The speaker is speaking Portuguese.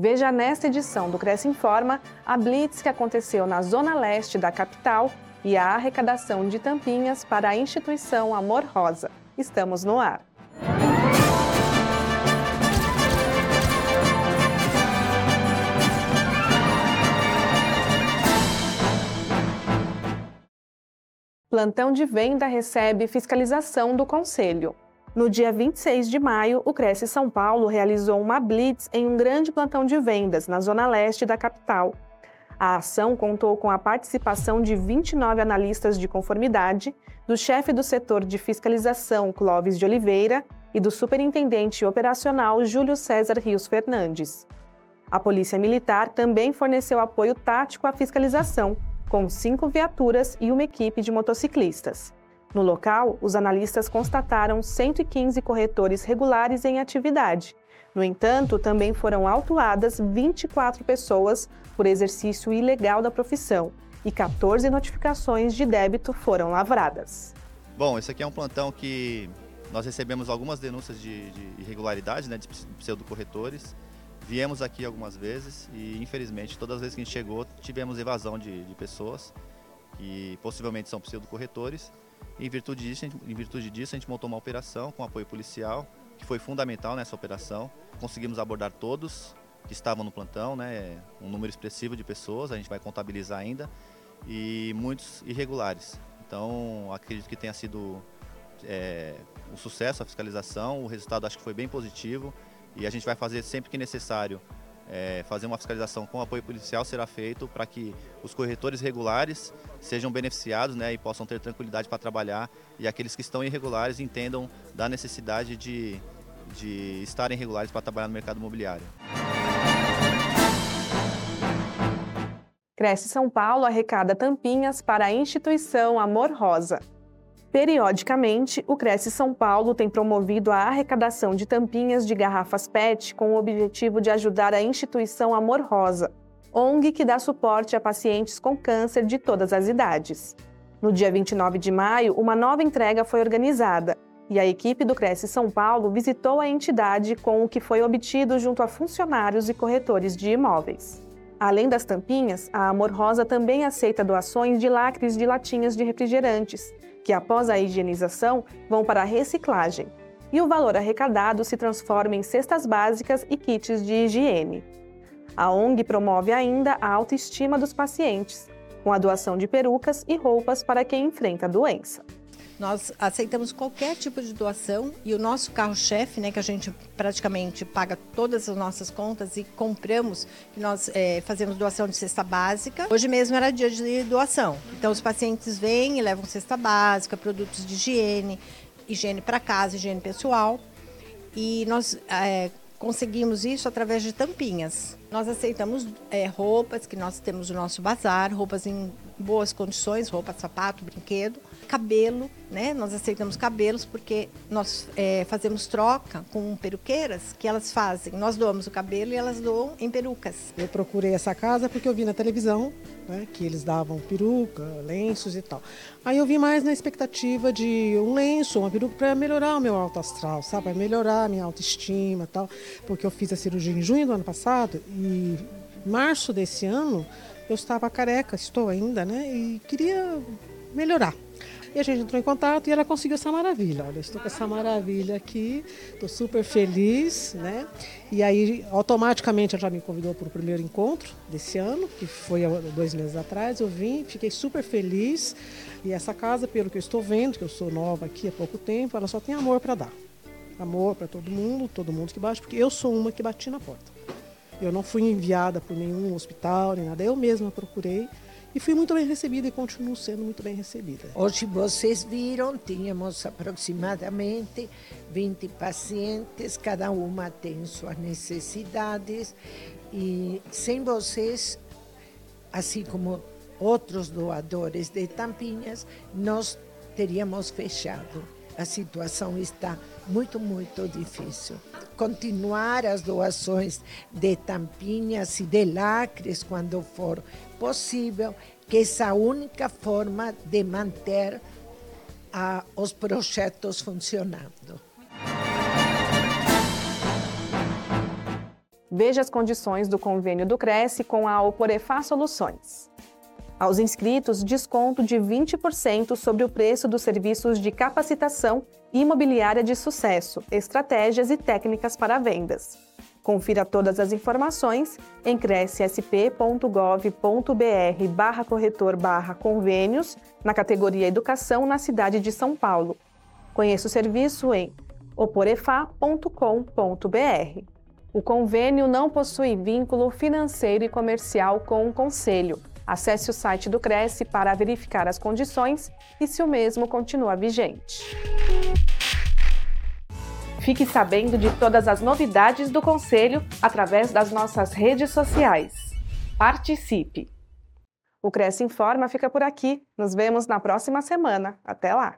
Veja nesta edição do Cresce Informa a blitz que aconteceu na zona leste da capital e a arrecadação de tampinhas para a instituição Amor Rosa. Estamos no ar. Plantão de venda recebe fiscalização do Conselho. No dia 26 de maio, o Cresce São Paulo realizou uma blitz em um grande plantão de vendas na zona leste da capital. A ação contou com a participação de 29 analistas de conformidade, do chefe do setor de fiscalização, Clóvis de Oliveira, e do superintendente operacional Júlio César Rios Fernandes. A Polícia Militar também forneceu apoio tático à fiscalização, com cinco viaturas e uma equipe de motociclistas. No local, os analistas constataram 115 corretores regulares em atividade. No entanto, também foram autuadas 24 pessoas por exercício ilegal da profissão e 14 notificações de débito foram lavradas. Bom, esse aqui é um plantão que nós recebemos algumas denúncias de, de irregularidade, né, de pseudocorretores. Viemos aqui algumas vezes e, infelizmente, todas as vezes que a gente chegou, tivemos evasão de, de pessoas que possivelmente são pseudocorretores. Em virtude, disso, em virtude disso, a gente montou uma operação com apoio policial, que foi fundamental nessa operação. Conseguimos abordar todos que estavam no plantão, né, um número expressivo de pessoas, a gente vai contabilizar ainda, e muitos irregulares. Então, acredito que tenha sido é, um sucesso a fiscalização, o resultado acho que foi bem positivo e a gente vai fazer sempre que necessário é, fazer uma fiscalização com apoio policial será feito para que os corretores regulares sejam beneficiados né, e possam ter tranquilidade para trabalhar e aqueles que estão irregulares entendam da necessidade de, de estarem regulares para trabalhar no mercado imobiliário. Cresce São Paulo arrecada tampinhas para a instituição Amor Rosa. Periodicamente, o Cresce São Paulo tem promovido a arrecadação de tampinhas de garrafas PET com o objetivo de ajudar a instituição Amor Rosa, ONG que dá suporte a pacientes com câncer de todas as idades. No dia 29 de maio, uma nova entrega foi organizada e a equipe do Cresce São Paulo visitou a entidade com o que foi obtido junto a funcionários e corretores de imóveis. Além das tampinhas, a Amor Rosa também aceita doações de lacres de latinhas de refrigerantes, que após a higienização vão para a reciclagem, e o valor arrecadado se transforma em cestas básicas e kits de higiene. A ONG promove ainda a autoestima dos pacientes, com a doação de perucas e roupas para quem enfrenta a doença. Nós aceitamos qualquer tipo de doação e o nosso carro-chefe, né, que a gente praticamente paga todas as nossas contas e compramos, nós é, fazemos doação de cesta básica. Hoje mesmo era dia de doação. Então os pacientes vêm e levam cesta básica, produtos de higiene, higiene para casa, higiene pessoal. E nós é, conseguimos isso através de tampinhas. Nós aceitamos é, roupas, que nós temos o nosso bazar, roupas em boas condições, roupa, sapato, brinquedo cabelo, né? Nós aceitamos cabelos porque nós é, fazemos troca com peruqueiras que elas fazem. Nós doamos o cabelo e elas doam em perucas. Eu procurei essa casa porque eu vi na televisão né, que eles davam peruca, lenços e tal. Aí eu vi mais na expectativa de um lenço, uma peruca para melhorar o meu alto astral, sabe? Para melhorar a minha autoestima e tal. Porque eu fiz a cirurgia em junho do ano passado e março desse ano eu estava careca, estou ainda, né? E queria melhorar. E a gente entrou em contato e ela conseguiu essa maravilha. Olha, estou com essa maravilha aqui, estou super feliz, né? E aí, automaticamente, ela já me convidou para o primeiro encontro desse ano, que foi dois meses atrás. Eu vim, fiquei super feliz. E essa casa, pelo que eu estou vendo, que eu sou nova aqui há pouco tempo, ela só tem amor para dar. Amor para todo mundo, todo mundo que bate, porque eu sou uma que bati na porta. Eu não fui enviada por nenhum hospital, nem nada. Eu mesma procurei e fui muito bem recebida e continuo sendo muito bem recebida. Hoje vocês viram, tínhamos aproximadamente 20 pacientes, cada uma tem suas necessidades e sem vocês, assim como outros doadores de tampinhas, nós teríamos fechado. A situação está muito, muito difícil. Continuar as doações de tampinhas e de lacres quando for possível, que essa é a única forma de manter ah, os projetos funcionando. Veja as condições do convênio do Cresce com a Oporefá Soluções. Aos inscritos, desconto de 20% sobre o preço dos serviços de capacitação imobiliária de sucesso, estratégias e técnicas para vendas. Confira todas as informações em crescsp.gov.br barra corretor barra convênios na categoria Educação na cidade de São Paulo. Conheça o serviço em oporefá.com.br. O convênio não possui vínculo financeiro e comercial com o Conselho. Acesse o site do Cresce para verificar as condições e se o mesmo continua vigente. Fique sabendo de todas as novidades do Conselho através das nossas redes sociais. Participe! O Cresce Informa fica por aqui. Nos vemos na próxima semana. Até lá!